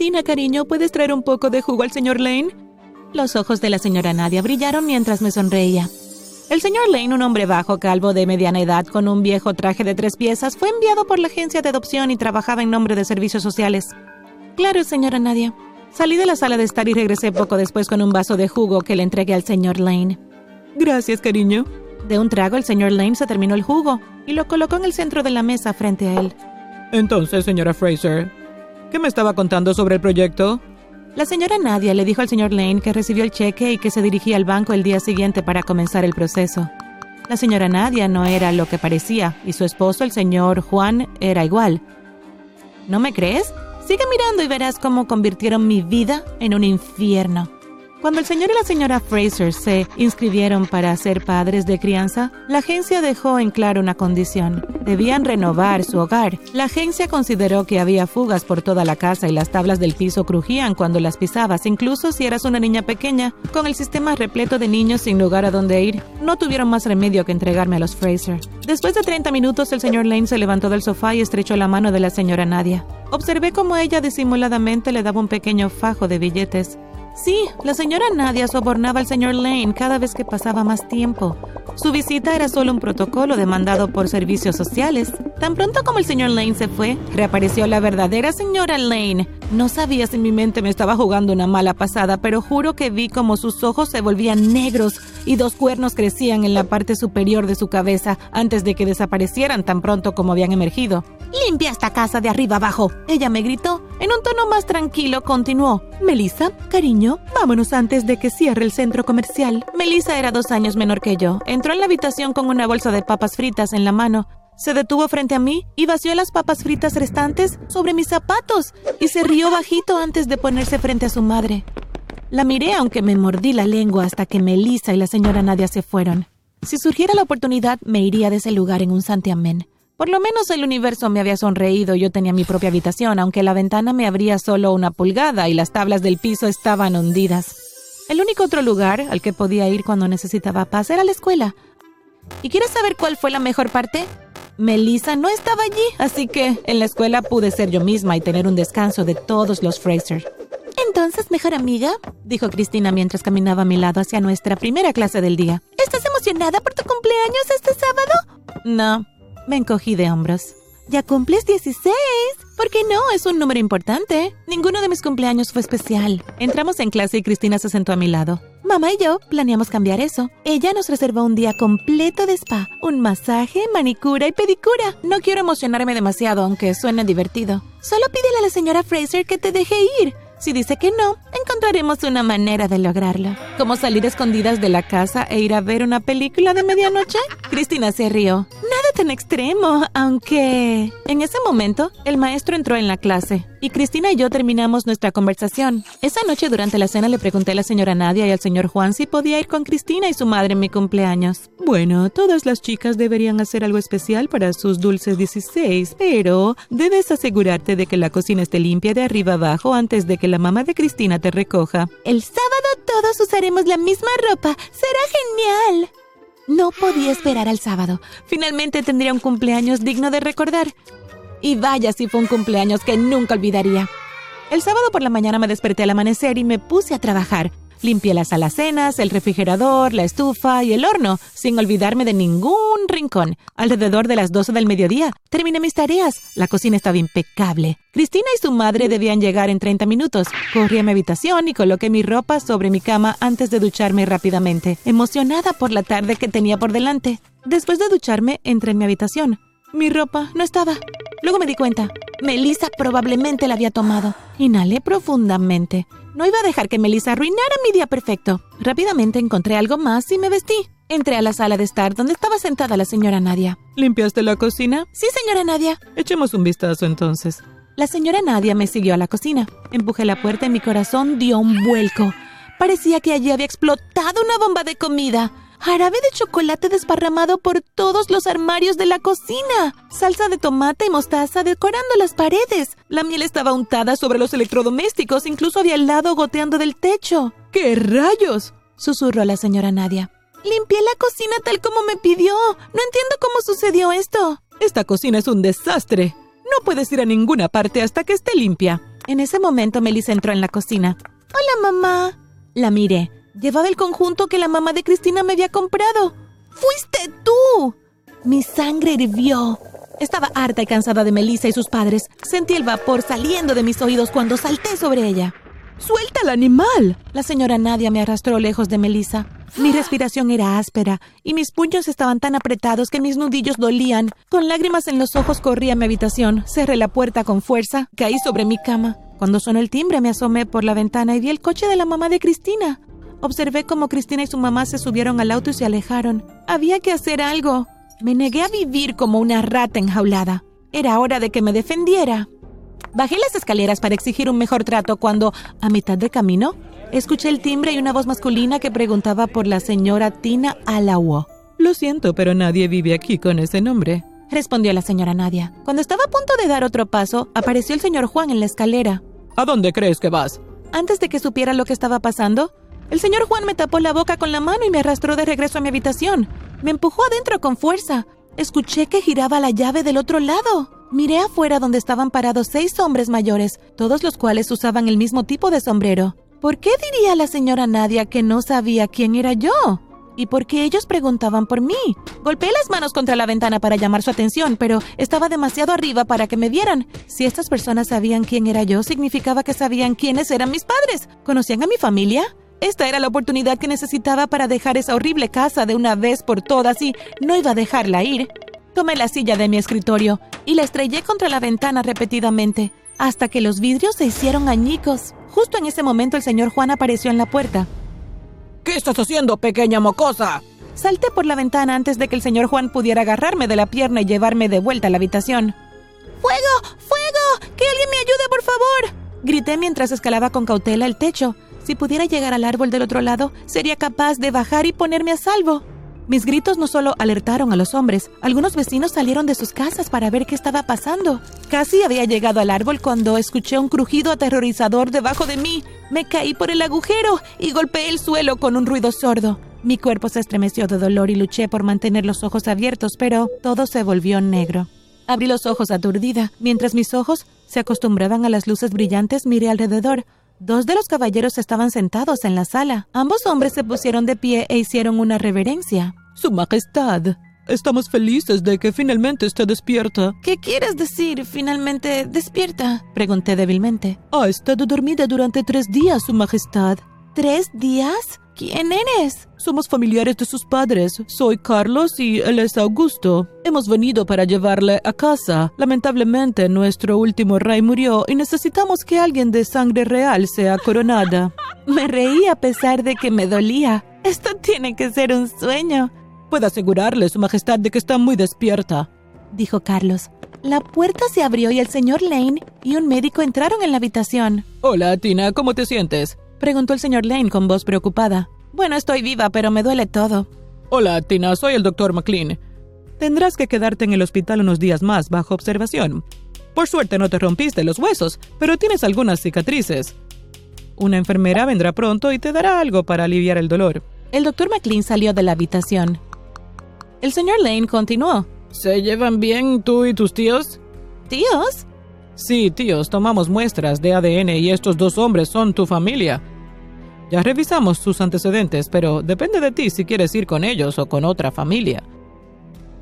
Cristina, cariño, ¿puedes traer un poco de jugo al señor Lane? Los ojos de la señora Nadia brillaron mientras me sonreía. El señor Lane, un hombre bajo, calvo, de mediana edad, con un viejo traje de tres piezas, fue enviado por la agencia de adopción y trabajaba en nombre de servicios sociales. Claro, señora Nadia. Salí de la sala de estar y regresé poco después con un vaso de jugo que le entregué al señor Lane. Gracias, cariño. De un trago, el señor Lane se terminó el jugo y lo colocó en el centro de la mesa frente a él. Entonces, señora Fraser, ¿qué me estaba contando sobre el proyecto? La señora Nadia le dijo al señor Lane que recibió el cheque y que se dirigía al banco el día siguiente para comenzar el proceso. La señora Nadia no era lo que parecía y su esposo, el señor Juan, era igual. ¿No me crees? Sigue mirando y verás cómo convirtieron mi vida en un infierno. Cuando el señor y la señora Fraser se inscribieron para ser padres de crianza, la agencia dejó en claro una condición. Debían renovar su hogar. La agencia consideró que había fugas por toda la casa y las tablas del piso crujían cuando las pisabas, incluso si eras una niña pequeña. Con el sistema repleto de niños sin lugar a dónde ir, no tuvieron más remedio que entregarme a los Fraser. Después de 30 minutos, el señor Lane se levantó del sofá y estrechó la mano de la señora Nadia. Observé cómo ella disimuladamente le daba un pequeño fajo de billetes. Sí, la señora Nadia sobornaba al señor Lane cada vez que pasaba más tiempo. Su visita era solo un protocolo demandado por servicios sociales. Tan pronto como el señor Lane se fue, reapareció la verdadera señora Lane. No sabía si mi mente me estaba jugando una mala pasada, pero juro que vi como sus ojos se volvían negros y dos cuernos crecían en la parte superior de su cabeza antes de que desaparecieran tan pronto como habían emergido. Limpia esta casa de arriba abajo, ella me gritó. En un tono más tranquilo continuó. Melissa, cariño, vámonos antes de que cierre el centro comercial. Melissa era dos años menor que yo. Entró en la habitación con una bolsa de papas fritas en la mano. Se detuvo frente a mí y vació las papas fritas restantes sobre mis zapatos y se rió bajito antes de ponerse frente a su madre. La miré aunque me mordí la lengua hasta que Melissa y la señora Nadia se fueron. Si surgiera la oportunidad, me iría de ese lugar en un santiamén. Por lo menos el universo me había sonreído yo tenía mi propia habitación, aunque la ventana me abría solo una pulgada y las tablas del piso estaban hundidas. El único otro lugar al que podía ir cuando necesitaba paz era la escuela. ¿Y quieres saber cuál fue la mejor parte? Melissa no estaba allí, así que en la escuela pude ser yo misma y tener un descanso de todos los Fraser. Entonces, mejor amiga, dijo Cristina mientras caminaba a mi lado hacia nuestra primera clase del día. ¿Estás emocionada por tu cumpleaños este sábado? No, me encogí de hombros. Ya cumples 16. ¿Por qué no? Es un número importante. Ninguno de mis cumpleaños fue especial. Entramos en clase y Cristina se sentó a mi lado. Mamá y yo planeamos cambiar eso. Ella nos reservó un día completo de spa, un masaje, manicura y pedicura. No quiero emocionarme demasiado, aunque suene divertido. Solo pídele a la señora Fraser que te deje ir. Si dice que no, encontraremos una manera de lograrlo. ¿Cómo salir escondidas de la casa e ir a ver una película de medianoche? Cristina se rió. Nada tan extremo, aunque... En ese momento, el maestro entró en la clase y Cristina y yo terminamos nuestra conversación. Esa noche durante la cena le pregunté a la señora Nadia y al señor Juan si podía ir con Cristina y su madre en mi cumpleaños. Bueno, todas las chicas deberían hacer algo especial para sus dulces 16, pero debes asegurarte de que la cocina esté limpia de arriba abajo antes de que la mamá de Cristina te recoja. El sábado todos usaremos la misma ropa. Será genial. No podía esperar al sábado. Finalmente tendría un cumpleaños digno de recordar. Y vaya si fue un cumpleaños que nunca olvidaría. El sábado por la mañana me desperté al amanecer y me puse a trabajar. Limpié las alacenas, el refrigerador, la estufa y el horno, sin olvidarme de ningún rincón. Alrededor de las 12 del mediodía, terminé mis tareas. La cocina estaba impecable. Cristina y su madre debían llegar en 30 minutos. Corrí a mi habitación y coloqué mi ropa sobre mi cama antes de ducharme rápidamente, emocionada por la tarde que tenía por delante. Después de ducharme, entré en mi habitación. Mi ropa no estaba. Luego me di cuenta. Melissa probablemente la había tomado. Inhalé profundamente. No iba a dejar que Melissa arruinara mi día perfecto. Rápidamente encontré algo más y me vestí. Entré a la sala de estar donde estaba sentada la señora Nadia. ¿Limpiaste la cocina? Sí, señora Nadia. Echemos un vistazo entonces. La señora Nadia me siguió a la cocina. Empujé la puerta y mi corazón dio un vuelco. Parecía que allí había explotado una bomba de comida. Jarabe de chocolate desparramado por todos los armarios de la cocina. Salsa de tomate y mostaza decorando las paredes. La miel estaba untada sobre los electrodomésticos, incluso había helado goteando del techo. ¿Qué rayos? susurró la señora Nadia. Limpié la cocina tal como me pidió. No entiendo cómo sucedió esto. Esta cocina es un desastre. No puedes ir a ninguna parte hasta que esté limpia. En ese momento Melissa entró en la cocina. Hola, mamá. La miré. Llevaba el conjunto que la mamá de Cristina me había comprado. ¡Fuiste tú! Mi sangre hirvió. Estaba harta y cansada de Melissa y sus padres. Sentí el vapor saliendo de mis oídos cuando salté sobre ella. ¡Suelta al animal! La señora Nadia me arrastró lejos de Melissa. Mi respiración era áspera y mis puños estaban tan apretados que mis nudillos dolían. Con lágrimas en los ojos corrí a mi habitación, cerré la puerta con fuerza, caí sobre mi cama. Cuando sonó el timbre me asomé por la ventana y vi el coche de la mamá de Cristina. Observé cómo Cristina y su mamá se subieron al auto y se alejaron. Había que hacer algo. Me negué a vivir como una rata enjaulada. Era hora de que me defendiera. Bajé las escaleras para exigir un mejor trato cuando, a mitad de camino, escuché el timbre y una voz masculina que preguntaba por la señora Tina Alawo. Lo siento, pero nadie vive aquí con ese nombre, respondió la señora Nadia. Cuando estaba a punto de dar otro paso, apareció el señor Juan en la escalera. ¿A dónde crees que vas? Antes de que supiera lo que estaba pasando, el señor Juan me tapó la boca con la mano y me arrastró de regreso a mi habitación. Me empujó adentro con fuerza. Escuché que giraba la llave del otro lado. Miré afuera donde estaban parados seis hombres mayores, todos los cuales usaban el mismo tipo de sombrero. ¿Por qué diría la señora Nadia que no sabía quién era yo? ¿Y por qué ellos preguntaban por mí? Golpeé las manos contra la ventana para llamar su atención, pero estaba demasiado arriba para que me vieran. Si estas personas sabían quién era yo, significaba que sabían quiénes eran mis padres. ¿Conocían a mi familia? Esta era la oportunidad que necesitaba para dejar esa horrible casa de una vez por todas y no iba a dejarla ir. Tomé la silla de mi escritorio y la estrellé contra la ventana repetidamente, hasta que los vidrios se hicieron añicos. Justo en ese momento el señor Juan apareció en la puerta. ¿Qué estás haciendo, pequeña mocosa? Salté por la ventana antes de que el señor Juan pudiera agarrarme de la pierna y llevarme de vuelta a la habitación. ¡Fuego! ¡Fuego! ¡Que alguien me ayude, por favor! Grité mientras escalaba con cautela el techo. Si pudiera llegar al árbol del otro lado, sería capaz de bajar y ponerme a salvo. Mis gritos no solo alertaron a los hombres, algunos vecinos salieron de sus casas para ver qué estaba pasando. Casi había llegado al árbol cuando escuché un crujido aterrorizador debajo de mí. Me caí por el agujero y golpeé el suelo con un ruido sordo. Mi cuerpo se estremeció de dolor y luché por mantener los ojos abiertos, pero todo se volvió negro. Abrí los ojos aturdida. Mientras mis ojos se acostumbraban a las luces brillantes, miré alrededor. Dos de los caballeros estaban sentados en la sala. Ambos hombres se pusieron de pie e hicieron una reverencia. Su Majestad, estamos felices de que finalmente esté despierta. ¿Qué quieres decir, finalmente despierta? Pregunté débilmente. Ha estado dormida durante tres días, Su Majestad. ¿Tres días? ¿Quién eres? Somos familiares de sus padres. Soy Carlos y él es Augusto. Hemos venido para llevarle a casa. Lamentablemente, nuestro último rey murió y necesitamos que alguien de sangre real sea coronada. Me reí a pesar de que me dolía. Esto tiene que ser un sueño. Puedo asegurarle, Su Majestad, de que está muy despierta, dijo Carlos. La puerta se abrió y el señor Lane y un médico entraron en la habitación. Hola, Tina, ¿cómo te sientes? Preguntó el señor Lane con voz preocupada. Bueno, estoy viva, pero me duele todo. Hola, Tina, soy el doctor McLean. Tendrás que quedarte en el hospital unos días más bajo observación. Por suerte no te rompiste los huesos, pero tienes algunas cicatrices. Una enfermera vendrá pronto y te dará algo para aliviar el dolor. El doctor McLean salió de la habitación. El señor Lane continuó. ¿Se llevan bien tú y tus tíos? ¿Tíos? Sí, tíos, tomamos muestras de ADN y estos dos hombres son tu familia. Ya revisamos sus antecedentes, pero depende de ti si quieres ir con ellos o con otra familia.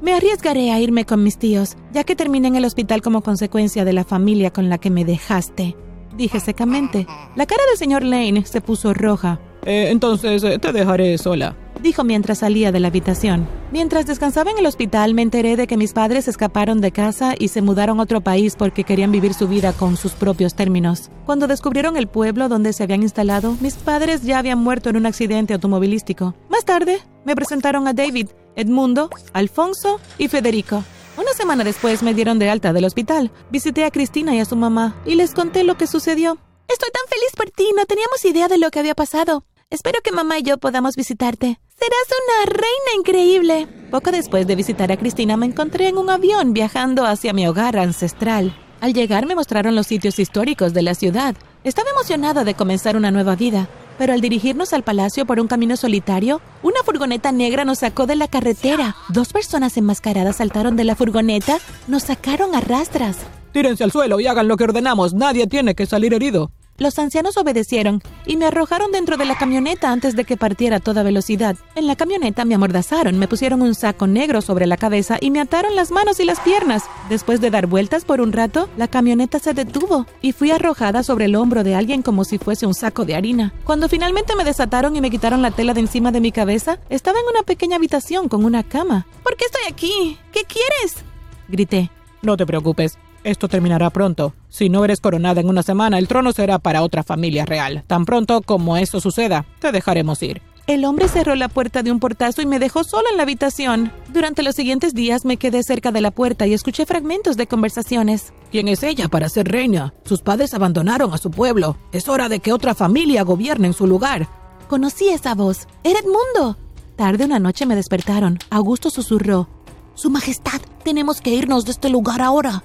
Me arriesgaré a irme con mis tíos, ya que terminé en el hospital como consecuencia de la familia con la que me dejaste, dije secamente. La cara del señor Lane se puso roja. Eh, entonces eh, te dejaré sola dijo mientras salía de la habitación. Mientras descansaba en el hospital me enteré de que mis padres escaparon de casa y se mudaron a otro país porque querían vivir su vida con sus propios términos. Cuando descubrieron el pueblo donde se habían instalado, mis padres ya habían muerto en un accidente automovilístico. Más tarde, me presentaron a David, Edmundo, Alfonso y Federico. Una semana después me dieron de alta del hospital. Visité a Cristina y a su mamá y les conté lo que sucedió. Estoy tan feliz por ti, no teníamos idea de lo que había pasado. Espero que mamá y yo podamos visitarte. Serás una reina increíble. Poco después de visitar a Cristina me encontré en un avión viajando hacia mi hogar ancestral. Al llegar me mostraron los sitios históricos de la ciudad. Estaba emocionada de comenzar una nueva vida, pero al dirigirnos al palacio por un camino solitario, una furgoneta negra nos sacó de la carretera. Dos personas enmascaradas saltaron de la furgoneta, nos sacaron a rastras. Tírense al suelo y hagan lo que ordenamos. Nadie tiene que salir herido. Los ancianos obedecieron y me arrojaron dentro de la camioneta antes de que partiera a toda velocidad. En la camioneta me amordazaron, me pusieron un saco negro sobre la cabeza y me ataron las manos y las piernas. Después de dar vueltas por un rato, la camioneta se detuvo y fui arrojada sobre el hombro de alguien como si fuese un saco de harina. Cuando finalmente me desataron y me quitaron la tela de encima de mi cabeza, estaba en una pequeña habitación con una cama. ¿Por qué estoy aquí? ¿Qué quieres? grité. No te preocupes, esto terminará pronto. Si no eres coronada en una semana, el trono será para otra familia real. Tan pronto como eso suceda, te dejaremos ir. El hombre cerró la puerta de un portazo y me dejó sola en la habitación. Durante los siguientes días me quedé cerca de la puerta y escuché fragmentos de conversaciones. ¿Quién es ella para ser reina? Sus padres abandonaron a su pueblo. Es hora de que otra familia gobierne en su lugar. Conocí esa voz. Era Edmundo. Tarde una noche me despertaron. Augusto susurró. Su Majestad, tenemos que irnos de este lugar ahora.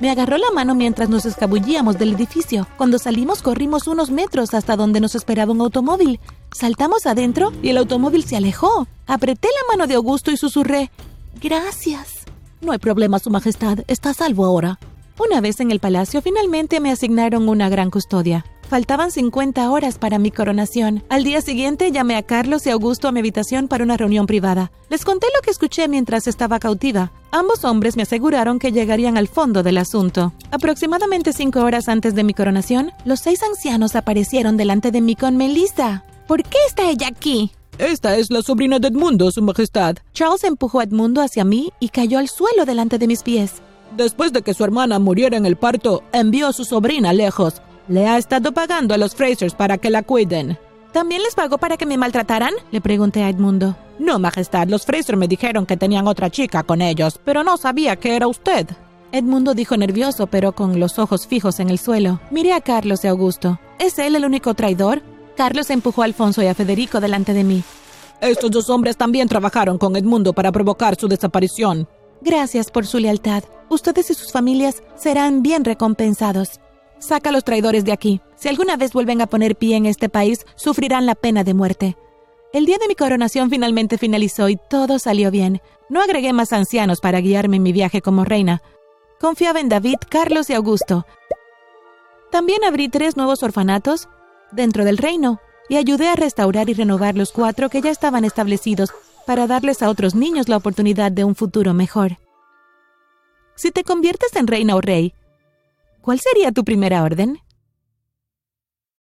Me agarró la mano mientras nos escabullíamos del edificio. Cuando salimos corrimos unos metros hasta donde nos esperaba un automóvil. Saltamos adentro y el automóvil se alejó. Apreté la mano de Augusto y susurré. Gracias. No hay problema, Su Majestad. Está a salvo ahora. Una vez en el palacio, finalmente me asignaron una gran custodia. Faltaban 50 horas para mi coronación. Al día siguiente llamé a Carlos y Augusto a mi habitación para una reunión privada. Les conté lo que escuché mientras estaba cautiva. Ambos hombres me aseguraron que llegarían al fondo del asunto. Aproximadamente cinco horas antes de mi coronación, los seis ancianos aparecieron delante de mí con Melissa. ¿Por qué está ella aquí? Esta es la sobrina de Edmundo, Su Majestad. Charles empujó a Edmundo hacia mí y cayó al suelo delante de mis pies. Después de que su hermana muriera en el parto, envió a su sobrina lejos. Le ha estado pagando a los Frasers para que la cuiden. ¿También les pagó para que me maltrataran? Le pregunté a Edmundo. No, Majestad, los Fraser me dijeron que tenían otra chica con ellos, pero no sabía que era usted. Edmundo dijo nervioso, pero con los ojos fijos en el suelo. Miré a Carlos y Augusto. ¿Es él el único traidor? Carlos empujó a Alfonso y a Federico delante de mí. Estos dos hombres también trabajaron con Edmundo para provocar su desaparición. Gracias por su lealtad. Ustedes y sus familias serán bien recompensados. Saca a los traidores de aquí. Si alguna vez vuelven a poner pie en este país, sufrirán la pena de muerte. El día de mi coronación finalmente finalizó y todo salió bien. No agregué más ancianos para guiarme en mi viaje como reina. Confiaba en David, Carlos y Augusto. También abrí tres nuevos orfanatos dentro del reino y ayudé a restaurar y renovar los cuatro que ya estaban establecidos para darles a otros niños la oportunidad de un futuro mejor. Si te conviertes en reina o rey, ¿Cuál sería tu primera orden?